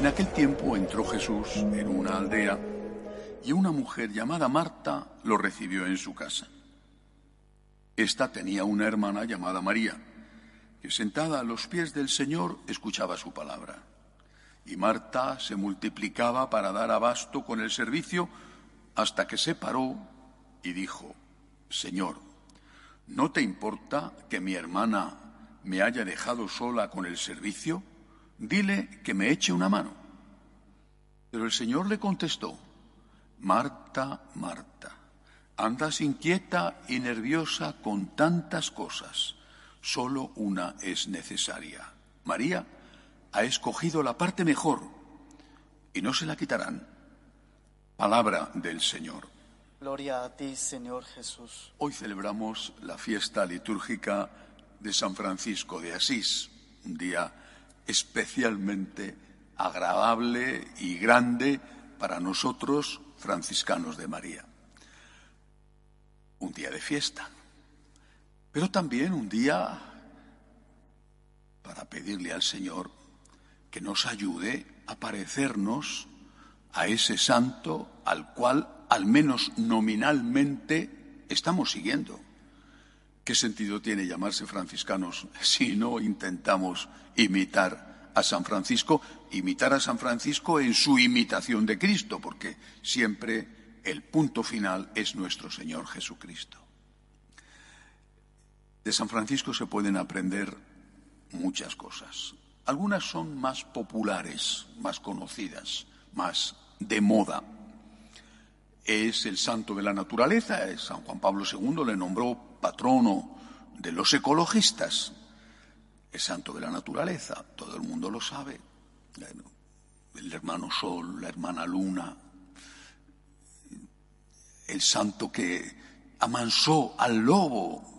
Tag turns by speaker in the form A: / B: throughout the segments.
A: En aquel tiempo entró Jesús en una aldea y una mujer llamada Marta lo recibió en su casa. Esta tenía una hermana llamada María, que sentada a los pies del Señor escuchaba su palabra. Y Marta se multiplicaba para dar abasto con el servicio hasta que se paró y dijo, Señor, ¿no te importa que mi hermana me haya dejado sola con el servicio? Dile que me eche una mano. Pero el Señor le contestó, Marta, Marta, andas inquieta y nerviosa con tantas cosas, solo una es necesaria. María ha escogido la parte mejor y no se la quitarán. Palabra del Señor.
B: Gloria a ti, Señor Jesús.
A: Hoy celebramos la fiesta litúrgica de San Francisco de Asís, un día especialmente agradable y grande para nosotros franciscanos de María. Un día de fiesta, pero también un día para pedirle al Señor que nos ayude a parecernos a ese santo al cual, al menos nominalmente, estamos siguiendo. ¿Qué sentido tiene llamarse franciscanos si no intentamos imitar a San Francisco, imitar a San Francisco en su imitación de Cristo, porque siempre el punto final es nuestro Señor Jesucristo. De San Francisco se pueden aprender muchas cosas. Algunas son más populares, más conocidas, más de moda. Es el santo de la naturaleza, San Juan Pablo II le nombró patrono de los ecologistas, es santo de la naturaleza, todo el mundo lo sabe. El hermano Sol, la hermana Luna, el santo que amansó al lobo,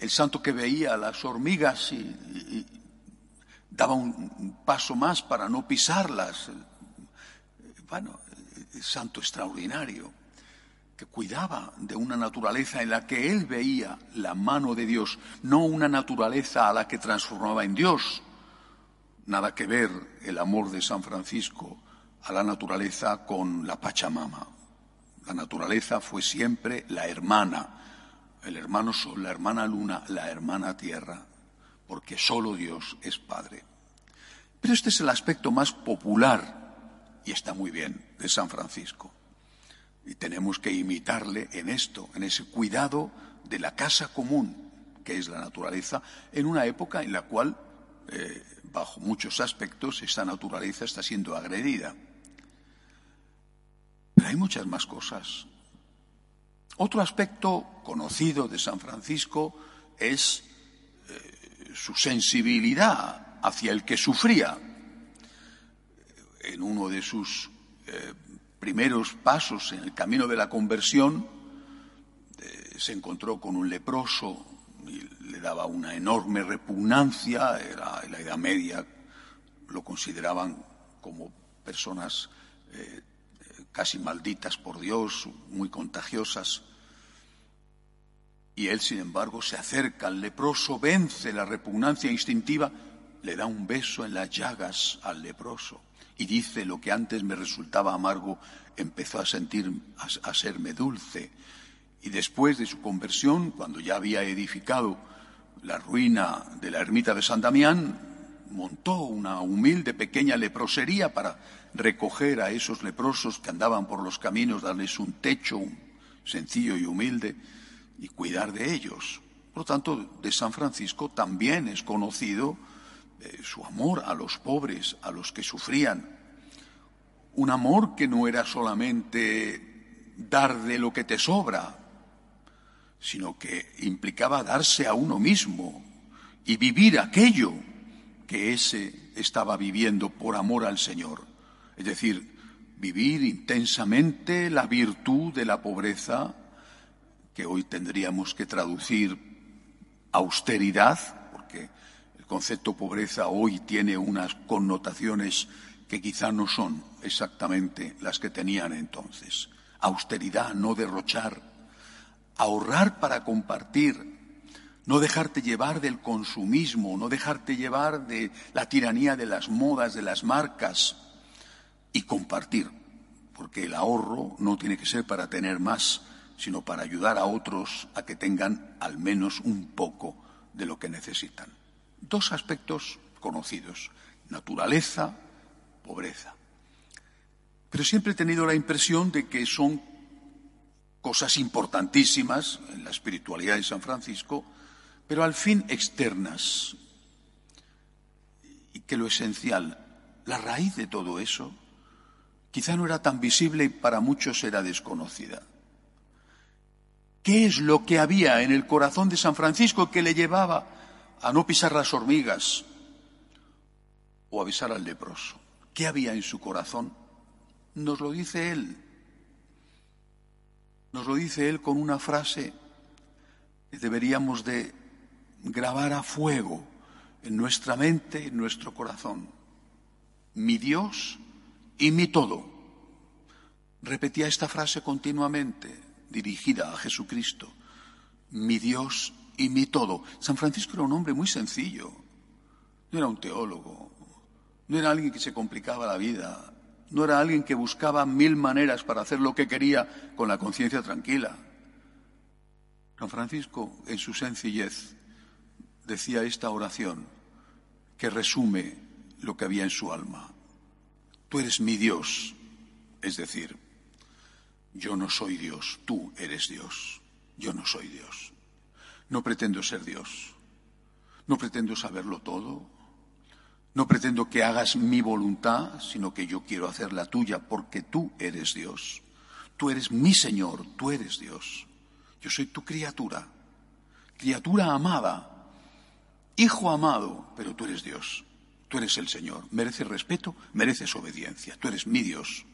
A: el santo que veía las hormigas y, daba un paso más para no pisarlas. Bueno, el santo extraordinario que cuidaba de una naturaleza en la que él veía la mano de Dios, no una naturaleza a la que transformaba en Dios. Nada que ver el amor de San Francisco a la naturaleza con la Pachamama. La naturaleza fue siempre la hermana, el hermano sol, la hermana luna, la hermana tierra, porque solo Dios es Padre. Pero este es el aspecto más popular, y está muy bien, de San Francisco. Y tenemos que imitarle en esto, en ese cuidado de la casa común, que es la naturaleza, en una época en la cual, eh, bajo muchos aspectos, esta naturaleza está siendo agredida. Pero hay muchas más cosas. Otro aspecto conocido de San Francisco es eh, su sensibilidad hacia el que sufría. En uno de sus eh, primeros pasos en el camino de la conversión, eh, se encontró con un leproso y le daba una enorme repugnancia, era en la Edad Media, lo consideraban como personas casi malditas por Dios, muy contagiosas. Y él, sin embargo, se acerca al leproso, vence la repugnancia instintiva, le da un beso en las llagas al leproso y dice lo que antes me resultaba amargo empezó a sentir a, serme dulce. Y después de su conversión cuando ya había edificado la ruina de la ermita de San Damián montó una humilde pequeña leprosería para recoger a esos leprosos que andaban por los caminos darles un techo sencillo y humilde y cuidar de ellos por lo tanto de San Francisco también es conocido eh, su amor a los pobres, a los que sufrían. Un amor que no era solamente dar de lo que te sobra, sino que implicaba darse a uno mismo y vivir aquello que ese estaba viviendo por amor al Señor. Es decir, vivir intensamente la virtud de la pobreza, hoy tendríamos que traducir austeridad, porque concepto pobreza hoy tiene unas connotaciones que quizá no son exactamente las que tenían entonces. Austeridad, no derrochar, ahorrar para compartir, no dejarte llevar del consumismo, no dejarte llevar de la tiranía de las modas, de las marcas, y compartir, porque el ahorro no tiene que ser para tener más, sino para ayudar a otros a que tengan al menos un poco de lo que necesitan. Dos aspectos conocidos, naturaleza, pobreza. Pero siempre he tenido la impresión de que son cosas importantísimas en la espiritualidad de San Francisco, pero al fin externas. Y que lo esencial, la raíz de todo eso, quizá no era tan visible y para muchos era desconocida. ¿Qué es lo que había en el corazón de San Francisco que le llevaba a no pisar las hormigas o a al leproso? ¿Qué había en su corazón? Nos lo dice él. Nos lo dice él con una frase que deberíamos de grabar a fuego en nuestra mente, en nuestro corazón. Mi Dios y mi todo. Repetía esta frase continuamente, dirigida a Jesucristo. Mi Dios y mi todo. San Francisco era un hombre muy sencillo. No era un teólogo. No era alguien que se complicaba la vida. No era alguien que buscaba mil maneras para hacer lo que quería con la conciencia tranquila. San Francisco, en su sencillez, decía esta oración que resume lo que había en su alma. Tú eres mi Dios, es decir, yo no soy Dios, tú eres Dios, yo no soy Dios. No pretendo ser Dios, no pretendo saberlo todo, no pretendo que hagas mi voluntad, sino que yo quiero hacer la tuya porque tú eres Dios. Tú eres mi Señor, tú eres Dios. Yo soy tu criatura, criatura amada, hijo amado, pero tú eres Dios. Tú eres el Señor. Mereces respeto, mereces obediencia. Tú eres mi Dios.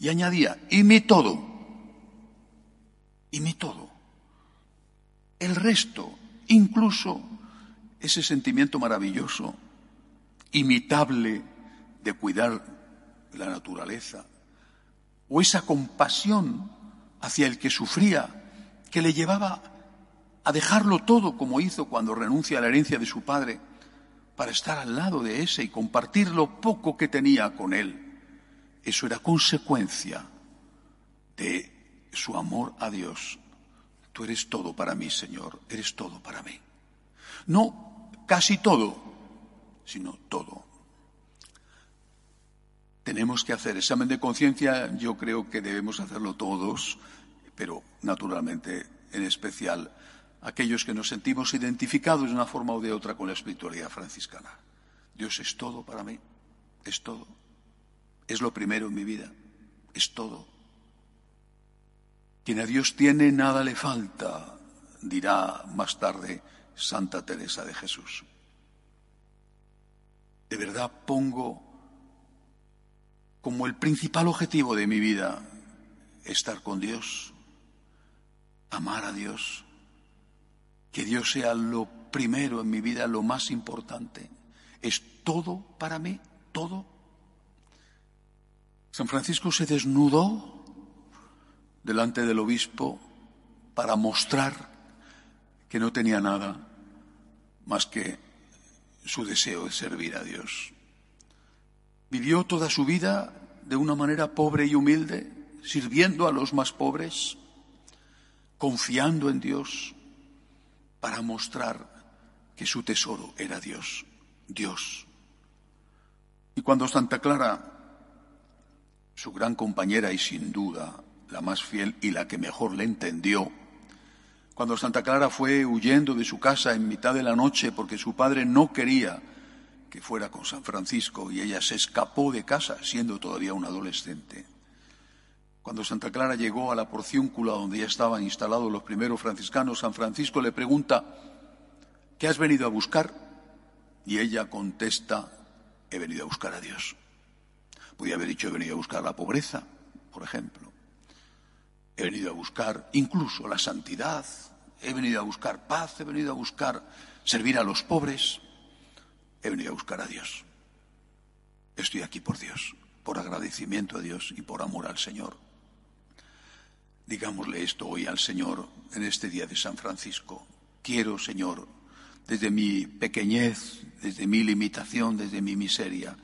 A: Y añadía, y mi todo. Y mi todo. El resto, incluso ese sentimiento maravilloso, imitable de cuidar la naturaleza, o esa compasión hacia el que sufría, que le llevaba a dejarlo todo como hizo cuando renuncia a la herencia de su padre para estar al lado de ese y compartir lo poco que tenía con él. Eso era consecuencia de su amor a Dios. Tú eres todo para mí, Señor, eres todo para mí. No casi todo, sino todo. Tenemos que hacer examen de conciencia, yo creo que debemos hacerlo todos, pero naturalmente en especial aquellos que nos sentimos identificados de una forma o de otra con la espiritualidad franciscana. Dios es todo para mí, es todo. Es lo primero en mi vida, es todo. Quien a Dios tiene, nada le falta, dirá más tarde Santa Teresa de Jesús. De verdad pongo como el principal objetivo de mi vida estar con Dios, amar a Dios, que Dios sea lo primero en mi vida, lo más importante. Es todo para mí, todo. San Francisco se desnudó delante del obispo para mostrar que no tenía nada más que su deseo de servir a Dios. Vivió toda su vida de una manera pobre y humilde, sirviendo a los más pobres, confiando en Dios, para mostrar que su tesoro era Dios, Dios. Y cuando Santa Clara, su gran compañera y sin duda la más fiel y la que mejor le entendió, cuando Santa Clara fue huyendo de su casa en mitad de la noche porque su padre no quería que fuera con San Francisco y ella se escapó de casa siendo todavía un adolescente. Cuando Santa Clara llegó a la porciúncula donde ya estaban instalados los primeros franciscanos, San Francisco le pregunta, ¿qué has venido a buscar? Y ella contesta, he venido a buscar a Dios. Podría haber dicho, he venido a buscar la pobreza, por ejemplo. He venido a buscar incluso la santidad, he venido a buscar paz, he venido a buscar servir a los pobres, he venido a buscar a Dios. Estoy aquí por Dios, por agradecimiento a Dios y por amor al Señor. Digámosle esto hoy al Señor en este día de San Francisco. Quiero, Señor, desde mi pequeñez, desde mi limitación, desde mi miseria,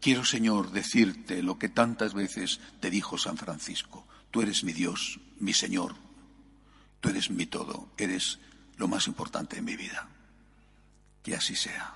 A: quiero, Señor, decirte lo que tantas veces te dijo San Francisco. Tú eres mi Dios, mi Señor. Tú eres mi todo. Eres lo más importante en mi vida. Que así sea.